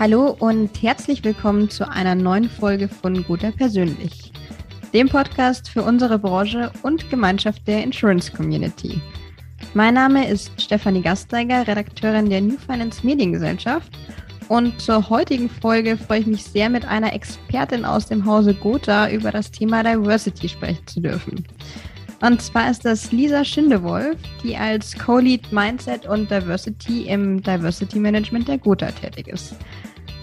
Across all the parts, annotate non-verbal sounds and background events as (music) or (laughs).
Hallo und herzlich willkommen zu einer neuen Folge von Guter Persönlich, dem Podcast für unsere Branche und Gemeinschaft der Insurance Community. Mein Name ist Stefanie Gasteiger, Redakteurin der New Finance Mediengesellschaft. Und zur heutigen Folge freue ich mich sehr, mit einer Expertin aus dem Hause Gotha über das Thema Diversity sprechen zu dürfen. Und zwar ist das Lisa Schindewolf, die als Co-Lead Mindset und Diversity im Diversity Management der Gotha tätig ist.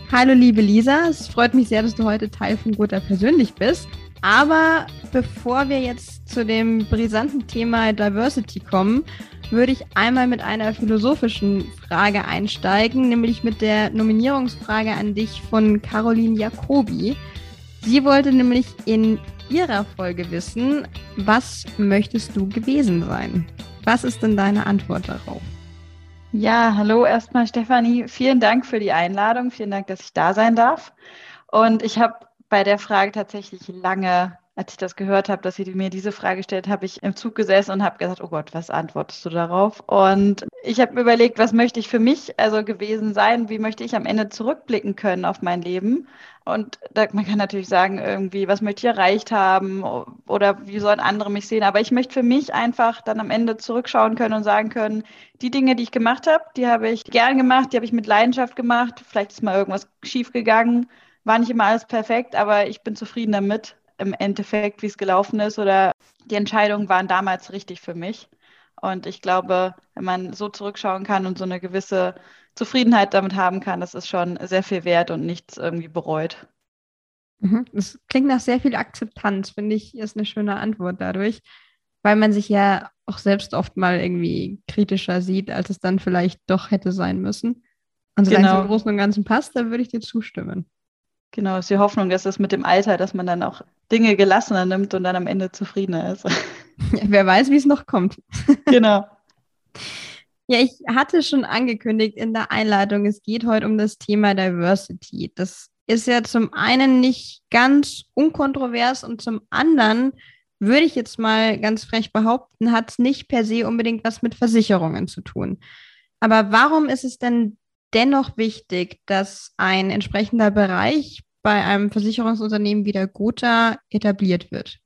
Hallo liebe Lisa, es freut mich sehr, dass du heute Teil von Gotha persönlich bist. Aber bevor wir jetzt zu dem brisanten Thema Diversity kommen, würde ich einmal mit einer philosophischen Frage einsteigen, nämlich mit der Nominierungsfrage an dich von Caroline Jacobi. Sie wollte nämlich in ihrer Folge wissen, was möchtest du gewesen sein? Was ist denn deine Antwort darauf? Ja, hallo erstmal Stefanie. Vielen Dank für die Einladung. Vielen Dank, dass ich da sein darf. Und ich habe bei der Frage tatsächlich lange als ich das gehört habe, dass sie mir diese Frage stellt, habe ich im Zug gesessen und habe gesagt, oh Gott, was antwortest du darauf? Und ich habe überlegt, was möchte ich für mich also gewesen sein? Wie möchte ich am Ende zurückblicken können auf mein Leben? Und da, man kann natürlich sagen, irgendwie, was möchte ich erreicht haben oder wie sollen andere mich sehen? Aber ich möchte für mich einfach dann am Ende zurückschauen können und sagen können, die Dinge, die ich gemacht habe, die habe ich gern gemacht, die habe ich mit Leidenschaft gemacht. Vielleicht ist mal irgendwas schief gegangen, war nicht immer alles perfekt, aber ich bin zufrieden damit im Endeffekt, wie es gelaufen ist oder die Entscheidungen waren damals richtig für mich. Und ich glaube, wenn man so zurückschauen kann und so eine gewisse Zufriedenheit damit haben kann, das ist schon sehr viel wert und nichts irgendwie bereut. Mhm. Das klingt nach sehr viel Akzeptanz, finde ich, ist eine schöne Antwort dadurch, weil man sich ja auch selbst oft mal irgendwie kritischer sieht, als es dann vielleicht doch hätte sein müssen. Und solange genau. es im Großen und Ganzen passt, dann würde ich dir zustimmen. Genau, ist die Hoffnung, dass es mit dem Alter, dass man dann auch Dinge gelassener nimmt und dann am Ende zufriedener ist. Ja, wer weiß, wie es noch kommt. (laughs) (laughs) Genau. Ja, ich hatte schon angekündigt in der Einleitung, es geht heute um das Thema Diversity. Das ist ja zum einen nicht ganz unkontrovers und zum anderen würde ich jetzt mal ganz frech behaupten, hat es nicht per se unbedingt was mit Versicherungen zu tun. Aber warum ist es denn dennoch wichtig, dass ein entsprechender Bereich bei einem Versicherungsunternehmen wie der Gotha etabliert wird?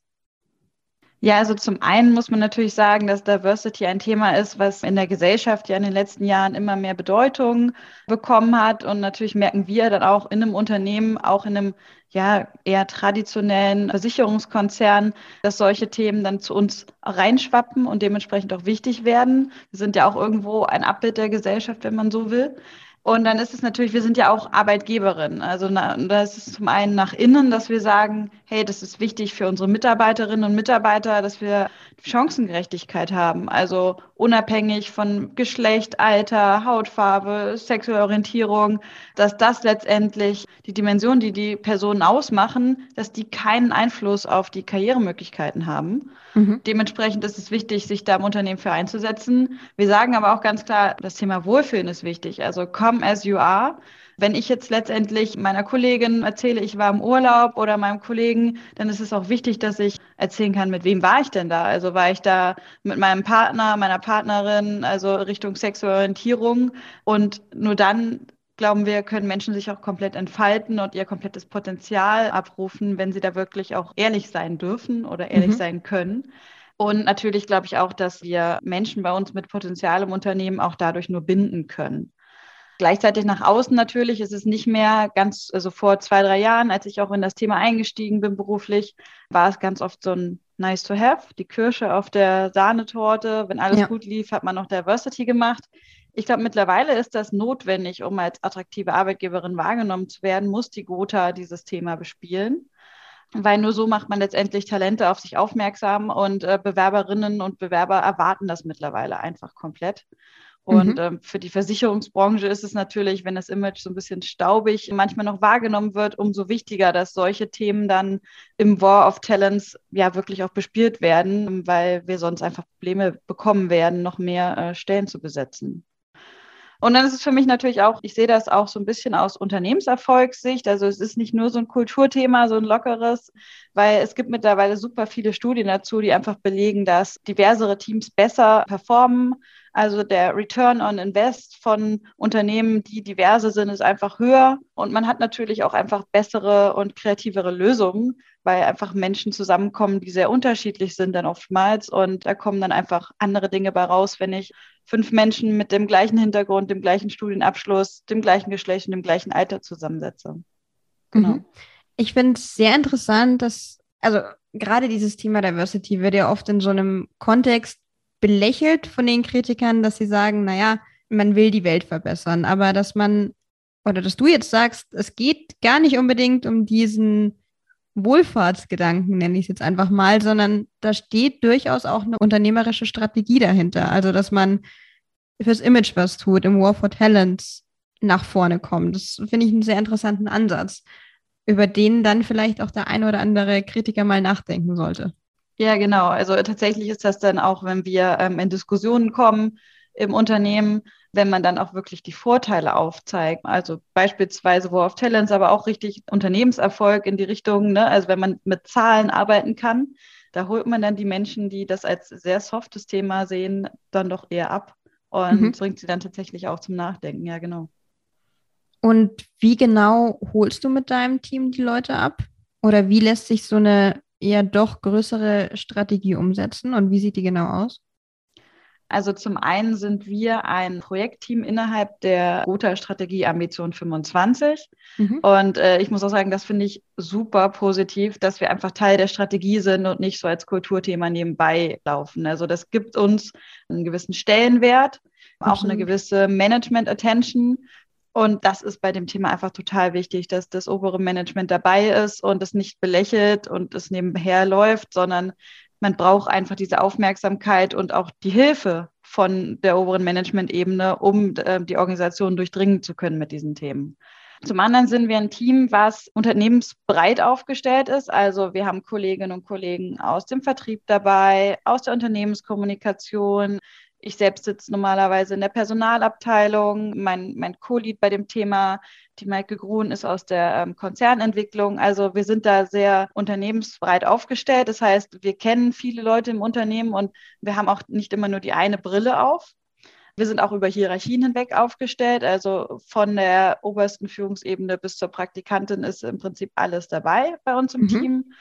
Ja, also zum einen muss man natürlich sagen, dass Diversity ein Thema ist, was in der Gesellschaft ja in den letzten Jahren immer mehr Bedeutung bekommen hat. Und natürlich merken wir dann auch in einem Unternehmen, auch in einem ja eher traditionellen Versicherungskonzern, dass solche Themen dann zu uns reinschwappen und dementsprechend auch wichtig werden. Wir sind ja auch irgendwo ein Abbild der Gesellschaft, wenn man so will. Und dann ist es natürlich, wir sind ja auch Arbeitgeberin. Also na, da ist es zum einen nach innen, dass wir sagen, hey, das ist wichtig für unsere Mitarbeiterinnen und Mitarbeiter, dass wir Chancengerechtigkeit haben. Also unabhängig von Geschlecht, Alter, Hautfarbe, sexuelle Orientierung, dass das letztendlich die Dimension, die die Personen ausmachen, dass die keinen Einfluss auf die Karrieremöglichkeiten haben. Mhm. Dementsprechend ist es wichtig, sich da im Unternehmen für einzusetzen. Wir sagen aber auch ganz klar, das Thema Wohlfühlen ist wichtig. Also come as you are. Wenn ich jetzt letztendlich meiner Kollegin erzähle, ich war im Urlaub oder meinem Kollegen, dann ist es auch wichtig, dass ich erzählen kann, mit wem war ich denn da? Also war ich da mit meinem Partner, meiner Partnerin, also Richtung sexuelle Orientierung. Und nur dann glauben wir, können Menschen sich auch komplett entfalten und ihr komplettes Potenzial abrufen, wenn sie da wirklich auch ehrlich sein dürfen oder ehrlich mhm. sein können. Und natürlich glaube ich auch, dass wir Menschen bei uns mit Potenzial im Unternehmen auch dadurch nur binden können. Gleichzeitig nach außen natürlich ist es nicht mehr ganz, also vor zwei, drei Jahren, als ich auch in das Thema eingestiegen bin beruflich, war es ganz oft so ein nice to have, die Kirsche auf der Sahnetorte. Wenn alles ja. gut lief, hat man noch Diversity gemacht. Ich glaube, mittlerweile ist das notwendig, um als attraktive Arbeitgeberin wahrgenommen zu werden, muss die Gotha dieses Thema bespielen. Weil nur so macht man letztendlich Talente auf sich aufmerksam und äh, Bewerberinnen und Bewerber erwarten das mittlerweile einfach komplett. Und mhm. ähm, für die Versicherungsbranche ist es natürlich, wenn das Image so ein bisschen staubig manchmal noch wahrgenommen wird, umso wichtiger, dass solche Themen dann im War of Talents ja wirklich auch bespielt werden, weil wir sonst einfach Probleme bekommen werden, noch mehr äh, Stellen zu besetzen. Und dann ist es für mich natürlich auch, ich sehe das auch so ein bisschen aus Unternehmenserfolgssicht. Also es ist nicht nur so ein Kulturthema, so ein lockeres, weil es gibt mittlerweile super viele Studien dazu, die einfach belegen, dass diversere Teams besser performen. Also der Return on Invest von Unternehmen, die diverse sind, ist einfach höher. Und man hat natürlich auch einfach bessere und kreativere Lösungen, weil einfach Menschen zusammenkommen, die sehr unterschiedlich sind dann oftmals. Und da kommen dann einfach andere Dinge bei raus, wenn ich fünf Menschen mit dem gleichen Hintergrund, dem gleichen Studienabschluss, dem gleichen Geschlecht und dem gleichen Alter zusammensetze. Genau. Mhm. Ich finde es sehr interessant, dass, also gerade dieses Thema Diversity wird ja oft in so einem Kontext belächelt von den Kritikern, dass sie sagen, naja, man will die Welt verbessern, aber dass man, oder dass du jetzt sagst, es geht gar nicht unbedingt um diesen Wohlfahrtsgedanken, nenne ich es jetzt einfach mal, sondern da steht durchaus auch eine unternehmerische Strategie dahinter. Also, dass man fürs Image was tut, im War for Talents nach vorne kommt. Das finde ich einen sehr interessanten Ansatz, über den dann vielleicht auch der ein oder andere Kritiker mal nachdenken sollte. Ja, genau. Also tatsächlich ist das dann auch, wenn wir ähm, in Diskussionen kommen im Unternehmen, wenn man dann auch wirklich die Vorteile aufzeigt. Also beispielsweise War of Talents, aber auch richtig Unternehmenserfolg in die Richtung, ne? also wenn man mit Zahlen arbeiten kann, da holt man dann die Menschen, die das als sehr softes Thema sehen, dann doch eher ab und mhm. bringt sie dann tatsächlich auch zum Nachdenken. Ja, genau. Und wie genau holst du mit deinem Team die Leute ab? Oder wie lässt sich so eine eher doch größere Strategie umsetzen und wie sieht die genau aus? Also zum einen sind wir ein Projektteam innerhalb der Gotha Strategie Ambition 25. Mhm. Und äh, ich muss auch sagen, das finde ich super positiv, dass wir einfach Teil der Strategie sind und nicht so als Kulturthema nebenbei laufen. Also das gibt uns einen gewissen Stellenwert, auch eine gewisse Management-Attention. Und das ist bei dem Thema einfach total wichtig, dass das obere Management dabei ist und es nicht belächelt und es nebenher läuft, sondern man braucht einfach diese Aufmerksamkeit und auch die Hilfe von der oberen Management-Ebene, um äh, die Organisation durchdringen zu können mit diesen Themen. Zum anderen sind wir ein Team, was unternehmensbreit aufgestellt ist. Also wir haben Kolleginnen und Kollegen aus dem Vertrieb dabei, aus der Unternehmenskommunikation, ich selbst sitze normalerweise in der Personalabteilung. Mein, mein Co-Lead bei dem Thema, die Maike Grun, ist aus der ähm, Konzernentwicklung. Also wir sind da sehr unternehmensbreit aufgestellt. Das heißt, wir kennen viele Leute im Unternehmen und wir haben auch nicht immer nur die eine Brille auf. Wir sind auch über Hierarchien hinweg aufgestellt. Also von der obersten Führungsebene bis zur Praktikantin ist im Prinzip alles dabei bei uns im mhm. Team.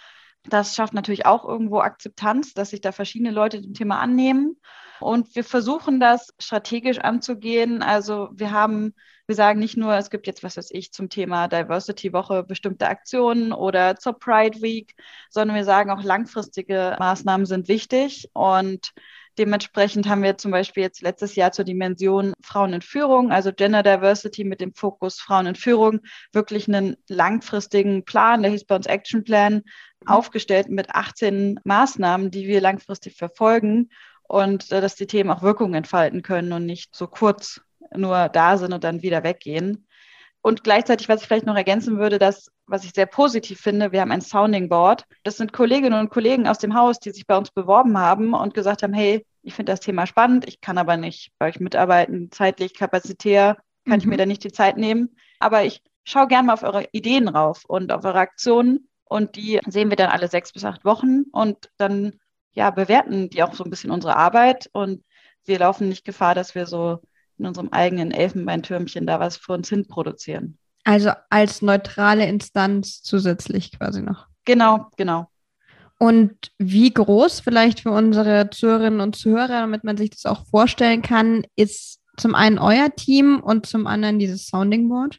Das schafft natürlich auch irgendwo Akzeptanz, dass sich da verschiedene Leute dem Thema annehmen. Und wir versuchen das strategisch anzugehen. Also wir haben, wir sagen nicht nur, es gibt jetzt, was weiß ich, zum Thema Diversity Woche bestimmte Aktionen oder zur Pride Week, sondern wir sagen auch langfristige Maßnahmen sind wichtig und Dementsprechend haben wir zum Beispiel jetzt letztes Jahr zur Dimension Frauen in Führung, also Gender Diversity mit dem Fokus Frauen in Führung, wirklich einen langfristigen Plan, der hieß bei uns Action Plan, mhm. aufgestellt mit 18 Maßnahmen, die wir langfristig verfolgen und äh, dass die Themen auch Wirkung entfalten können und nicht so kurz nur da sind und dann wieder weggehen. Und gleichzeitig, was ich vielleicht noch ergänzen würde, dass, was ich sehr positiv finde, wir haben ein Sounding Board. Das sind Kolleginnen und Kollegen aus dem Haus, die sich bei uns beworben haben und gesagt haben, hey, ich finde das Thema spannend, ich kann aber nicht bei euch mitarbeiten, zeitlich, kapazitär, kann mhm. ich mir da nicht die Zeit nehmen. Aber ich schaue gerne mal auf eure Ideen rauf und auf eure Aktionen und die sehen wir dann alle sechs bis acht Wochen und dann ja, bewerten die auch so ein bisschen unsere Arbeit und wir laufen nicht Gefahr, dass wir so in unserem eigenen Elfenbeintürmchen da was für uns hin produzieren. Also als neutrale Instanz zusätzlich quasi noch. Genau, genau. Und wie groß vielleicht für unsere Zuhörerinnen und Zuhörer, damit man sich das auch vorstellen kann, ist zum einen euer Team und zum anderen dieses Sounding Board?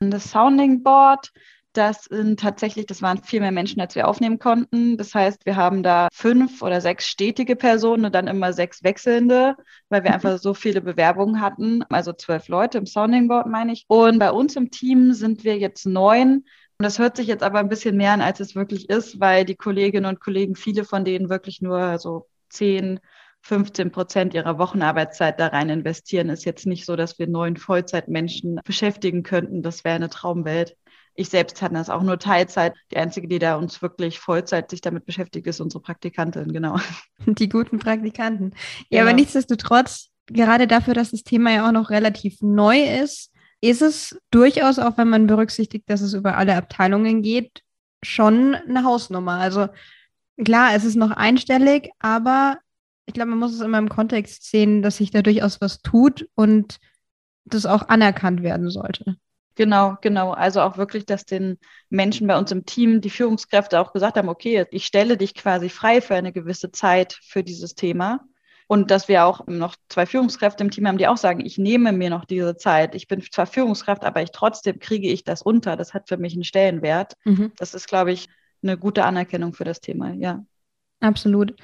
Das Sounding Board das sind tatsächlich, das waren viel mehr Menschen, als wir aufnehmen konnten. Das heißt, wir haben da fünf oder sechs stetige Personen und dann immer sechs wechselnde, weil wir einfach so viele Bewerbungen hatten. Also zwölf Leute im Sounding Board, meine ich. Und bei uns im Team sind wir jetzt neun. Und das hört sich jetzt aber ein bisschen mehr an, als es wirklich ist, weil die Kolleginnen und Kollegen, viele von denen wirklich nur so zehn, 15 Prozent ihrer Wochenarbeitszeit da rein investieren, ist jetzt nicht so, dass wir neun Vollzeitmenschen beschäftigen könnten. Das wäre eine Traumwelt. Ich selbst hatte das auch nur Teilzeit. Die einzige, die da uns wirklich Vollzeit sich damit beschäftigt, ist unsere Praktikantin, genau. (laughs) Die guten Praktikanten. Ja, genau. aber nichtsdestotrotz gerade dafür, dass das Thema ja auch noch relativ neu ist, ist es durchaus, auch wenn man berücksichtigt, dass es über alle Abteilungen geht, schon eine Hausnummer. Also klar, es ist noch einstellig, aber ich glaube, man muss es immer im Kontext sehen, dass sich da durchaus was tut und das auch anerkannt werden sollte. Genau, genau. Also auch wirklich, dass den Menschen bei uns im Team, die Führungskräfte auch gesagt haben, okay, ich stelle dich quasi frei für eine gewisse Zeit für dieses Thema. Und dass wir auch noch zwei Führungskräfte im Team haben, die auch sagen, ich nehme mir noch diese Zeit. Ich bin zwar Führungskraft, aber ich trotzdem kriege ich das unter. Das hat für mich einen Stellenwert. Mhm. Das ist, glaube ich, eine gute Anerkennung für das Thema, ja. Absolut.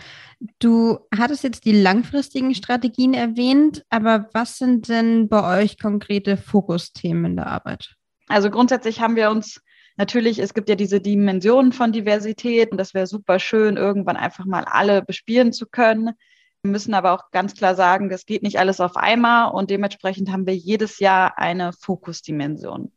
Du hattest jetzt die langfristigen Strategien erwähnt, aber was sind denn bei euch konkrete Fokusthemen in der Arbeit? Also grundsätzlich haben wir uns natürlich, es gibt ja diese Dimensionen von Diversität und das wäre super schön, irgendwann einfach mal alle bespielen zu können. Wir müssen aber auch ganz klar sagen, das geht nicht alles auf einmal und dementsprechend haben wir jedes Jahr eine Fokusdimension.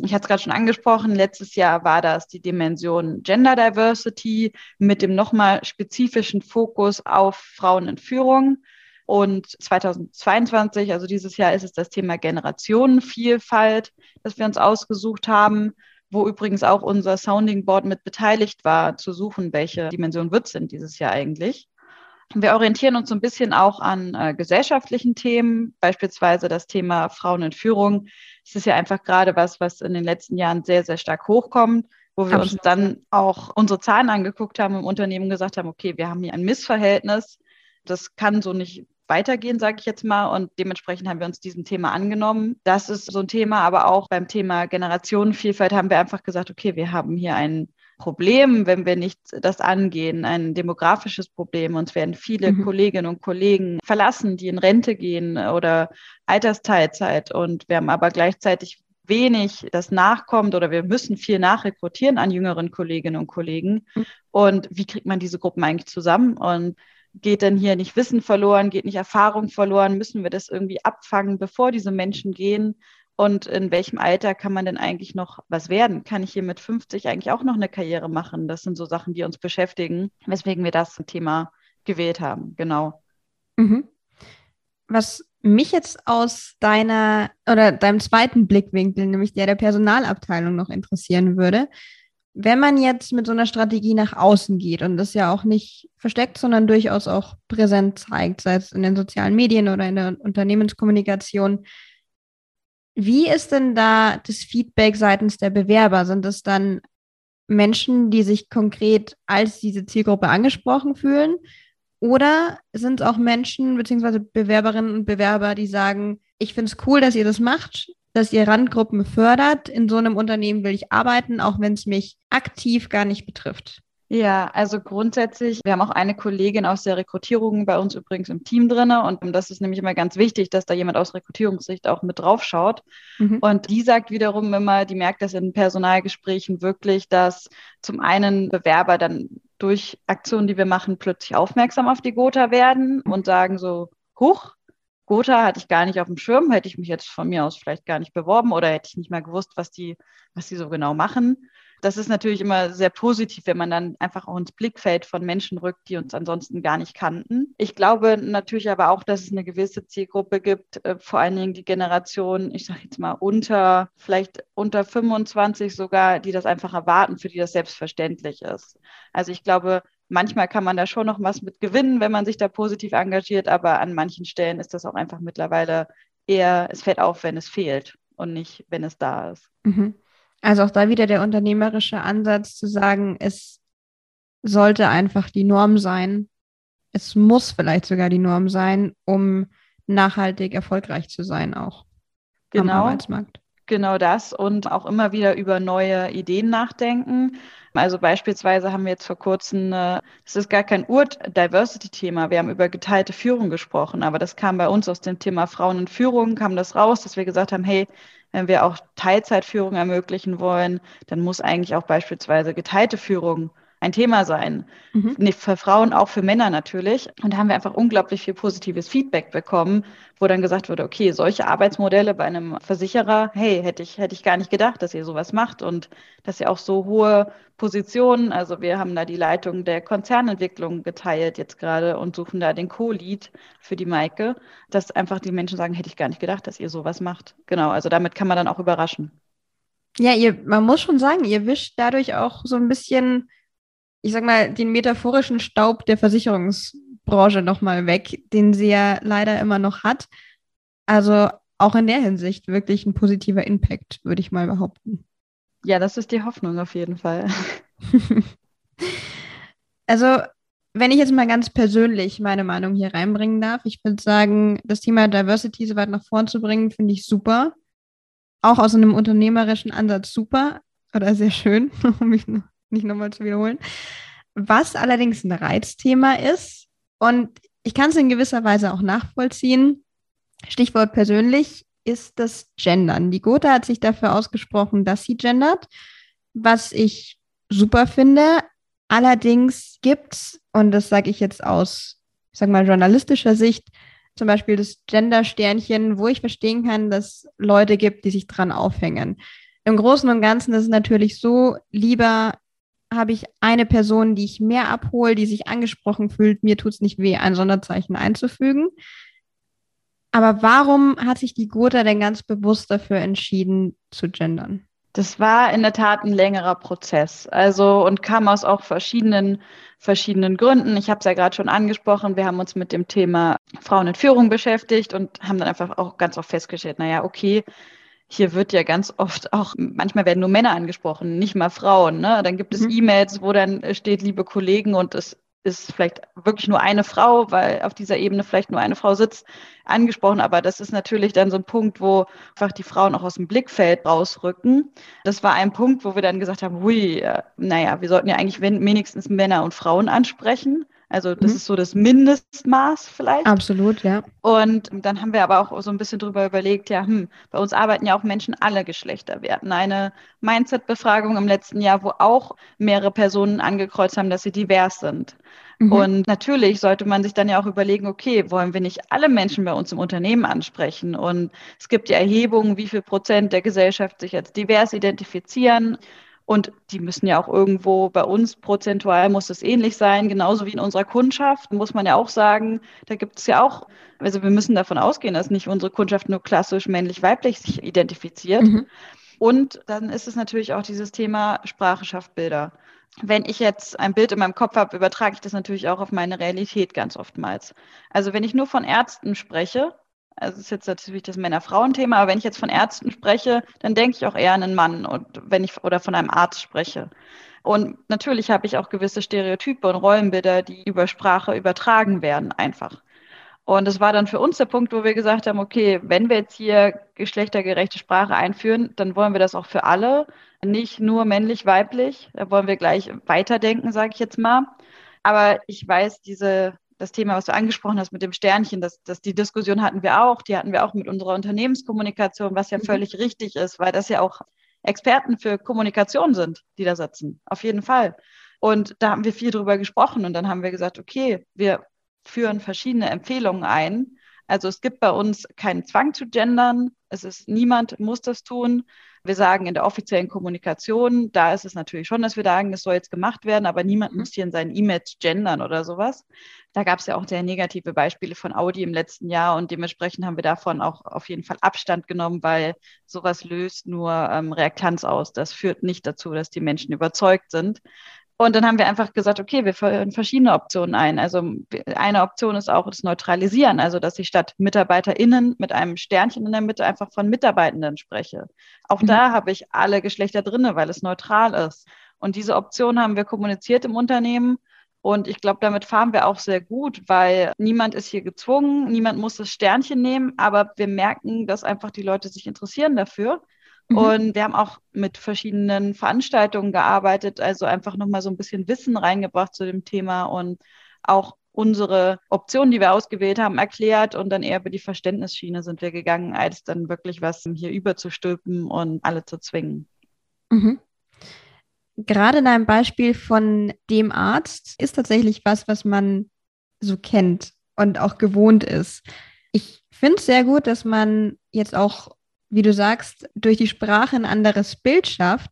Ich hatte es gerade schon angesprochen, letztes Jahr war das die Dimension Gender Diversity mit dem nochmal spezifischen Fokus auf Frauen in Führung. Und 2022, also dieses Jahr, ist es das Thema Generationenvielfalt, das wir uns ausgesucht haben, wo übrigens auch unser Sounding Board mit beteiligt war, zu suchen, welche Dimension wird es denn dieses Jahr eigentlich. Wir orientieren uns so ein bisschen auch an äh, gesellschaftlichen Themen, beispielsweise das Thema Frauen in Führung. Es ist ja einfach gerade was, was in den letzten Jahren sehr, sehr stark hochkommt, wo wir Absolut. uns dann auch unsere Zahlen angeguckt haben im Unternehmen und gesagt haben, okay, wir haben hier ein Missverhältnis. Das kann so nicht weitergehen, sage ich jetzt mal. Und dementsprechend haben wir uns diesem Thema angenommen. Das ist so ein Thema, aber auch beim Thema Generationenvielfalt haben wir einfach gesagt, okay, wir haben hier ein Problem, wenn wir nicht das angehen, ein demografisches Problem. Uns werden viele mhm. Kolleginnen und Kollegen verlassen, die in Rente gehen oder Altersteilzeit. Und wir haben aber gleichzeitig wenig, das nachkommt oder wir müssen viel nachrekrutieren an jüngeren Kolleginnen und Kollegen. Mhm. Und wie kriegt man diese Gruppen eigentlich zusammen? Und geht denn hier nicht Wissen verloren, geht nicht Erfahrung verloren? Müssen wir das irgendwie abfangen, bevor diese Menschen gehen? Und in welchem Alter kann man denn eigentlich noch was werden? Kann ich hier mit 50 eigentlich auch noch eine Karriere machen? Das sind so Sachen, die uns beschäftigen, weswegen wir das Thema gewählt haben. Genau. Mhm. Was mich jetzt aus deiner oder deinem zweiten Blickwinkel, nämlich der der Personalabteilung, noch interessieren würde, wenn man jetzt mit so einer Strategie nach außen geht und das ja auch nicht versteckt, sondern durchaus auch präsent zeigt, sei es in den sozialen Medien oder in der Unternehmenskommunikation, wie ist denn da das Feedback seitens der Bewerber? Sind es dann Menschen, die sich konkret als diese Zielgruppe angesprochen fühlen? Oder sind es auch Menschen bzw. Bewerberinnen und Bewerber, die sagen, ich finde es cool, dass ihr das macht, dass ihr Randgruppen fördert. In so einem Unternehmen will ich arbeiten, auch wenn es mich aktiv gar nicht betrifft. Ja, also grundsätzlich, wir haben auch eine Kollegin aus der Rekrutierung bei uns übrigens im Team drin und das ist nämlich immer ganz wichtig, dass da jemand aus Rekrutierungssicht auch mit drauf schaut. Mhm. Und die sagt wiederum immer, die merkt das in Personalgesprächen wirklich, dass zum einen Bewerber dann durch Aktionen, die wir machen, plötzlich aufmerksam auf die Gotha werden und sagen so, huch, Gotha hatte ich gar nicht auf dem Schirm, hätte ich mich jetzt von mir aus vielleicht gar nicht beworben oder hätte ich nicht mal gewusst, was die, was die so genau machen. Das ist natürlich immer sehr positiv, wenn man dann einfach auch ins Blickfeld von Menschen rückt, die uns ansonsten gar nicht kannten. Ich glaube natürlich aber auch, dass es eine gewisse Zielgruppe gibt, äh, vor allen Dingen die Generation, ich sage jetzt mal unter, vielleicht unter 25 sogar, die das einfach erwarten, für die das selbstverständlich ist. Also ich glaube, manchmal kann man da schon noch was mit gewinnen, wenn man sich da positiv engagiert, aber an manchen Stellen ist das auch einfach mittlerweile eher, es fällt auf, wenn es fehlt und nicht, wenn es da ist. Mhm. Also auch da wieder der unternehmerische Ansatz zu sagen, es sollte einfach die Norm sein. Es muss vielleicht sogar die Norm sein, um nachhaltig erfolgreich zu sein, auch genau, am Arbeitsmarkt. Genau das und auch immer wieder über neue Ideen nachdenken. Also beispielsweise haben wir jetzt vor kurzem, das ist gar kein Ur-Diversity-Thema, wir haben über geteilte Führung gesprochen, aber das kam bei uns aus dem Thema Frauen in Führung, kam das raus, dass wir gesagt haben, hey, wenn wir auch Teilzeitführung ermöglichen wollen, dann muss eigentlich auch beispielsweise geteilte Führung ein Thema sein. Mhm. Nicht für Frauen, auch für Männer natürlich. Und da haben wir einfach unglaublich viel positives Feedback bekommen, wo dann gesagt wurde, okay, solche Arbeitsmodelle bei einem Versicherer, hey, hätte ich, hätte ich gar nicht gedacht, dass ihr sowas macht und dass ihr auch so hohe Positionen, also wir haben da die Leitung der Konzernentwicklung geteilt jetzt gerade und suchen da den Co-Lead für die Maike, dass einfach die Menschen sagen, hätte ich gar nicht gedacht, dass ihr sowas macht. Genau, also damit kann man dann auch überraschen. Ja, ihr, man muss schon sagen, ihr wischt dadurch auch so ein bisschen, ich sag mal, den metaphorischen Staub der Versicherungsbranche nochmal weg, den sie ja leider immer noch hat. Also auch in der Hinsicht wirklich ein positiver Impact, würde ich mal behaupten. Ja, das ist die Hoffnung auf jeden Fall. (laughs) also, wenn ich jetzt mal ganz persönlich meine Meinung hier reinbringen darf, ich würde sagen, das Thema Diversity so weit nach vorn zu bringen, finde ich super auch aus einem unternehmerischen Ansatz super oder sehr schön, (laughs) um mich nicht nochmal zu wiederholen. Was allerdings ein Reizthema ist, und ich kann es in gewisser Weise auch nachvollziehen, Stichwort persönlich, ist das Gendern. Die Gotha hat sich dafür ausgesprochen, dass sie gendert, was ich super finde. Allerdings gibt es, und das sage ich jetzt aus, ich sag mal, journalistischer Sicht, zum Beispiel das Gender-Sternchen, wo ich verstehen kann, dass Leute gibt, die sich dran aufhängen. Im Großen und Ganzen ist es natürlich so, lieber habe ich eine Person, die ich mehr abhole, die sich angesprochen fühlt, mir tut es nicht weh, ein Sonderzeichen einzufügen. Aber warum hat sich die Gotha denn ganz bewusst dafür entschieden, zu gendern? Das war in der Tat ein längerer Prozess. Also und kam aus auch verschiedenen verschiedenen Gründen. Ich habe es ja gerade schon angesprochen. Wir haben uns mit dem Thema Frauen in Führung beschäftigt und haben dann einfach auch ganz oft festgestellt, naja, okay, hier wird ja ganz oft auch, manchmal werden nur Männer angesprochen, nicht mal Frauen. Ne? Dann gibt es mhm. E-Mails, wo dann steht, liebe Kollegen, und es ist vielleicht wirklich nur eine Frau, weil auf dieser Ebene vielleicht nur eine Frau sitzt, angesprochen. Aber das ist natürlich dann so ein Punkt, wo einfach die Frauen auch aus dem Blickfeld rausrücken. Das war ein Punkt, wo wir dann gesagt haben, hui, äh, naja, wir sollten ja eigentlich wenigstens Männer und Frauen ansprechen. Also das mhm. ist so das Mindestmaß vielleicht. Absolut, ja. Und dann haben wir aber auch so ein bisschen drüber überlegt, ja, hm, bei uns arbeiten ja auch Menschen alle Geschlechter. Wir hatten eine Mindset-Befragung im letzten Jahr, wo auch mehrere Personen angekreuzt haben, dass sie divers sind. Mhm. Und natürlich sollte man sich dann ja auch überlegen, okay, wollen wir nicht alle Menschen bei uns im Unternehmen ansprechen? Und es gibt ja Erhebungen, wie viel Prozent der Gesellschaft sich als divers identifizieren. Und die müssen ja auch irgendwo bei uns prozentual muss es ähnlich sein, genauso wie in unserer Kundschaft, muss man ja auch sagen, da gibt es ja auch, also wir müssen davon ausgehen, dass nicht unsere Kundschaft nur klassisch männlich-weiblich sich identifiziert. Mhm. Und dann ist es natürlich auch dieses Thema Sprache schafft Bilder. Wenn ich jetzt ein Bild in meinem Kopf habe, übertrage ich das natürlich auch auf meine Realität ganz oftmals. Also wenn ich nur von Ärzten spreche, also es ist jetzt natürlich das Männer-Frauen-Thema, aber wenn ich jetzt von Ärzten spreche, dann denke ich auch eher an einen Mann und wenn ich oder von einem Arzt spreche. Und natürlich habe ich auch gewisse Stereotype und Rollenbilder, die über Sprache übertragen werden, einfach. Und das war dann für uns der Punkt, wo wir gesagt haben, okay, wenn wir jetzt hier geschlechtergerechte Sprache einführen, dann wollen wir das auch für alle, nicht nur männlich, weiblich. Da wollen wir gleich weiterdenken, sage ich jetzt mal. Aber ich weiß, diese das Thema, was du angesprochen hast mit dem Sternchen, das, das, die Diskussion hatten wir auch, die hatten wir auch mit unserer Unternehmenskommunikation, was ja mhm. völlig richtig ist, weil das ja auch Experten für Kommunikation sind, die da sitzen. Auf jeden Fall. Und da haben wir viel drüber gesprochen und dann haben wir gesagt, okay, wir führen verschiedene Empfehlungen ein. Also es gibt bei uns keinen Zwang zu gendern. Es ist niemand muss das tun. Wir sagen in der offiziellen Kommunikation, da ist es natürlich schon, dass wir sagen, es soll jetzt gemacht werden, aber niemand mhm. muss hier in seinen E-Mails gendern oder sowas. Da gab es ja auch sehr negative Beispiele von Audi im letzten Jahr und dementsprechend haben wir davon auch auf jeden Fall Abstand genommen, weil sowas löst nur ähm, Reaktanz aus. Das führt nicht dazu, dass die Menschen überzeugt sind. Und dann haben wir einfach gesagt, okay, wir führen verschiedene Optionen ein. Also eine Option ist auch das Neutralisieren, also dass ich statt MitarbeiterInnen mit einem Sternchen in der Mitte einfach von Mitarbeitenden spreche. Auch mhm. da habe ich alle Geschlechter drinne, weil es neutral ist. Und diese Option haben wir kommuniziert im Unternehmen. Und ich glaube, damit fahren wir auch sehr gut, weil niemand ist hier gezwungen, niemand muss das Sternchen nehmen, aber wir merken, dass einfach die Leute sich interessieren dafür. Mhm. Und wir haben auch mit verschiedenen Veranstaltungen gearbeitet, also einfach nochmal so ein bisschen Wissen reingebracht zu dem Thema und auch unsere Optionen, die wir ausgewählt haben, erklärt und dann eher über die Verständnisschiene sind wir gegangen, als dann wirklich was hier überzustülpen und alle zu zwingen. Mhm. gerade dein Beispiel von dem Arzt ist tatsächlich was, was man so kennt und auch gewohnt ist. Ich finde es sehr gut, dass man jetzt auch, wie du sagst, durch die Sprache ein anderes Bild schafft.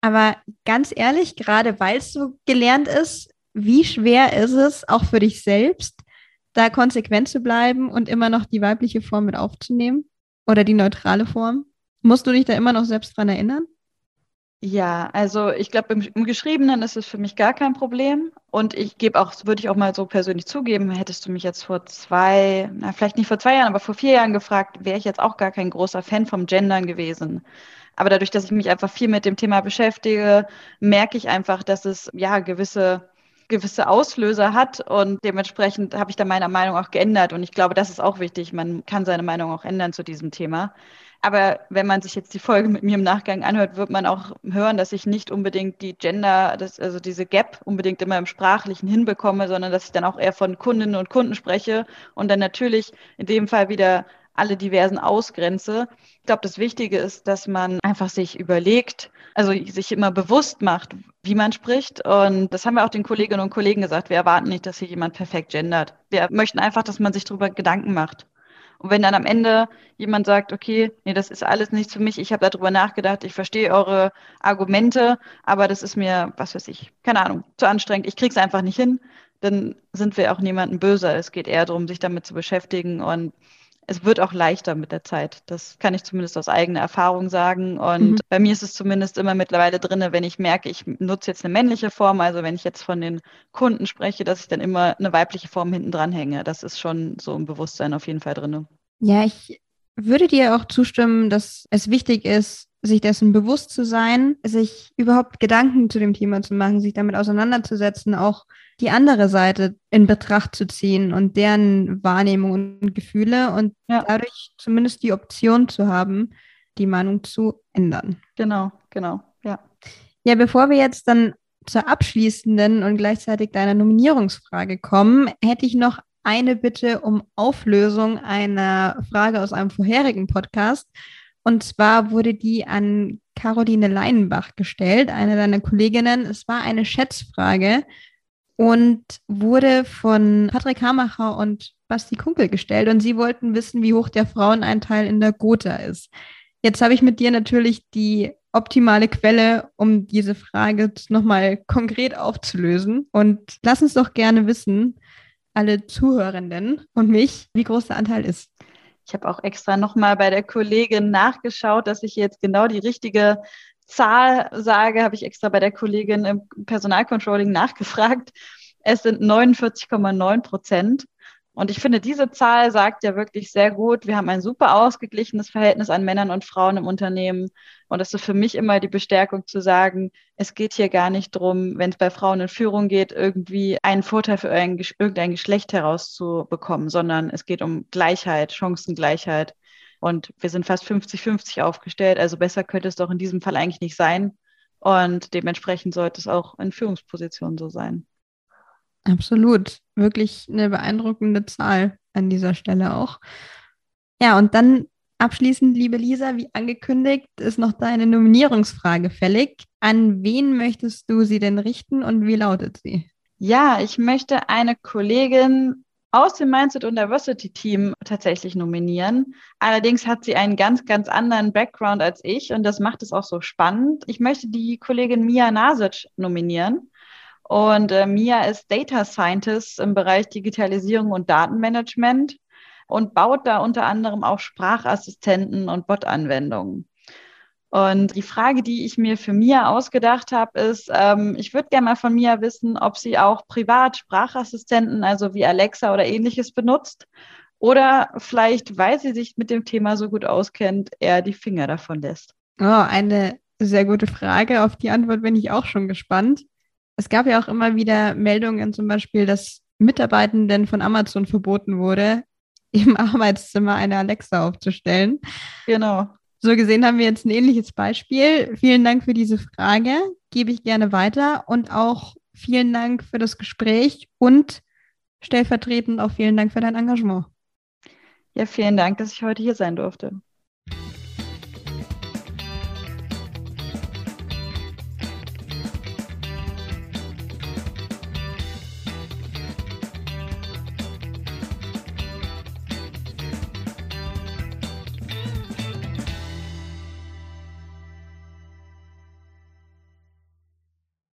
Aber ganz ehrlich, gerade weil es so gelernt ist, wie schwer ist es auch für dich selbst, da konsequent zu bleiben und immer noch die weibliche Form mit aufzunehmen oder die neutrale Form? Musst du dich da immer noch selbst dran erinnern? Ja, also ich glaube, im, im, Geschriebenen ist es für mich gar kein Problem. Und ich gebe auch, würde ich auch mal so persönlich zugeben, hättest du mich jetzt vor zwei, na, vielleicht nicht vor zwei Jahren, aber vor vier Jahren gefragt, wäre ich jetzt auch gar kein großer Fan vom Gendern gewesen. Aber dadurch, dass ich mich einfach viel mit dem Thema beschäftige, merke ich einfach, dass es ja gewisse gewisse Auslöser hat und dementsprechend habe ich da meine Meinung auch geändert und ich glaube, das ist auch wichtig. Man kann seine Meinung auch ändern zu diesem Thema. Aber wenn man sich jetzt die Folge mit mir im Nachgang anhört, wird man auch hören, dass ich nicht unbedingt die Gender, das, also diese Gap unbedingt immer im Sprachlichen hinbekomme, sondern dass ich dann auch eher von Kundinnen und Kunden spreche und dann natürlich in dem Fall wieder alle diversen ausgrenze. Ich glaube, das Wichtige ist, dass man einfach sich überlegt, also sich immer bewusst macht, wie man spricht. Und das haben wir auch den Kolleginnen und Kollegen gesagt. Wir erwarten nicht, dass hier jemand perfekt gendert. Wir möchten einfach, dass man sich darüber Gedanken macht. Und wenn dann am Ende jemand sagt, okay, nee, das ist alles nichts für mich, ich habe darüber nachgedacht, ich verstehe eure Argumente, aber das ist mir, was weiß ich, keine Ahnung, zu anstrengend, ich krieg's einfach nicht hin, dann sind wir auch niemandem böse. Es geht eher darum, sich damit zu beschäftigen und es wird auch leichter mit der Zeit. Das kann ich zumindest aus eigener Erfahrung sagen. Und mhm. bei mir ist es zumindest immer mittlerweile drin, wenn ich merke, ich nutze jetzt eine männliche Form, also wenn ich jetzt von den Kunden spreche, dass ich dann immer eine weibliche Form hinten dran hänge. Das ist schon so im Bewusstsein auf jeden Fall drin. Ja, ich würde dir auch zustimmen, dass es wichtig ist, sich dessen bewusst zu sein, sich überhaupt Gedanken zu dem Thema zu machen, sich damit auseinanderzusetzen, auch die andere Seite in Betracht zu ziehen und deren Wahrnehmung und Gefühle und ja. dadurch zumindest die Option zu haben, die Meinung zu ändern. Genau, genau, ja. Ja, bevor wir jetzt dann zur abschließenden und gleichzeitig deiner Nominierungsfrage kommen, hätte ich noch eine Bitte um Auflösung einer Frage aus einem vorherigen Podcast. Und zwar wurde die an Caroline Leinenbach gestellt, eine deiner Kolleginnen. Es war eine Schätzfrage und wurde von Patrick Hamacher und Basti Kunkel gestellt. Und sie wollten wissen, wie hoch der Fraueneinteil in der Gotha ist. Jetzt habe ich mit dir natürlich die optimale Quelle, um diese Frage nochmal konkret aufzulösen. Und lass uns doch gerne wissen, alle Zuhörenden und mich, wie groß der Anteil ist. Ich habe auch extra nochmal bei der Kollegin nachgeschaut, dass ich jetzt genau die richtige Zahl sage, habe ich extra bei der Kollegin im Personalcontrolling nachgefragt. Es sind 49,9 Prozent. Und ich finde, diese Zahl sagt ja wirklich sehr gut, wir haben ein super ausgeglichenes Verhältnis an Männern und Frauen im Unternehmen. Und das ist für mich immer die Bestärkung zu sagen, es geht hier gar nicht darum, wenn es bei Frauen in Führung geht, irgendwie einen Vorteil für irgendein Geschlecht herauszubekommen, sondern es geht um Gleichheit, Chancengleichheit. Und wir sind fast 50-50 aufgestellt. Also besser könnte es doch in diesem Fall eigentlich nicht sein. Und dementsprechend sollte es auch in Führungspositionen so sein. Absolut. Wirklich eine beeindruckende Zahl an dieser Stelle auch. Ja, und dann abschließend, liebe Lisa, wie angekündigt, ist noch deine Nominierungsfrage fällig. An wen möchtest du sie denn richten und wie lautet sie? Ja, ich möchte eine Kollegin aus dem Mindset und Diversity Team tatsächlich nominieren. Allerdings hat sie einen ganz, ganz anderen Background als ich und das macht es auch so spannend. Ich möchte die Kollegin Mia Nasic nominieren. Und äh, Mia ist Data Scientist im Bereich Digitalisierung und Datenmanagement und baut da unter anderem auch Sprachassistenten und Bot-Anwendungen. Und die Frage, die ich mir für Mia ausgedacht habe, ist, ähm, ich würde gerne mal von Mia wissen, ob sie auch privat Sprachassistenten, also wie Alexa oder ähnliches benutzt. Oder vielleicht, weil sie sich mit dem Thema so gut auskennt, eher die Finger davon lässt. Oh, eine sehr gute Frage. Auf die Antwort bin ich auch schon gespannt es gab ja auch immer wieder Meldungen, zum Beispiel, dass Mitarbeitenden von Amazon verboten wurde, im (laughs) Arbeitszimmer eine Alexa aufzustellen. Genau. So gesehen haben wir jetzt ein ähnliches Beispiel. Vielen Dank für diese Frage. Gebe ich gerne weiter und auch vielen Dank für das Gespräch und stellvertretend auch vielen Dank für dein Engagement. Ja, vielen Dank, dass ich heute hier sein durfte.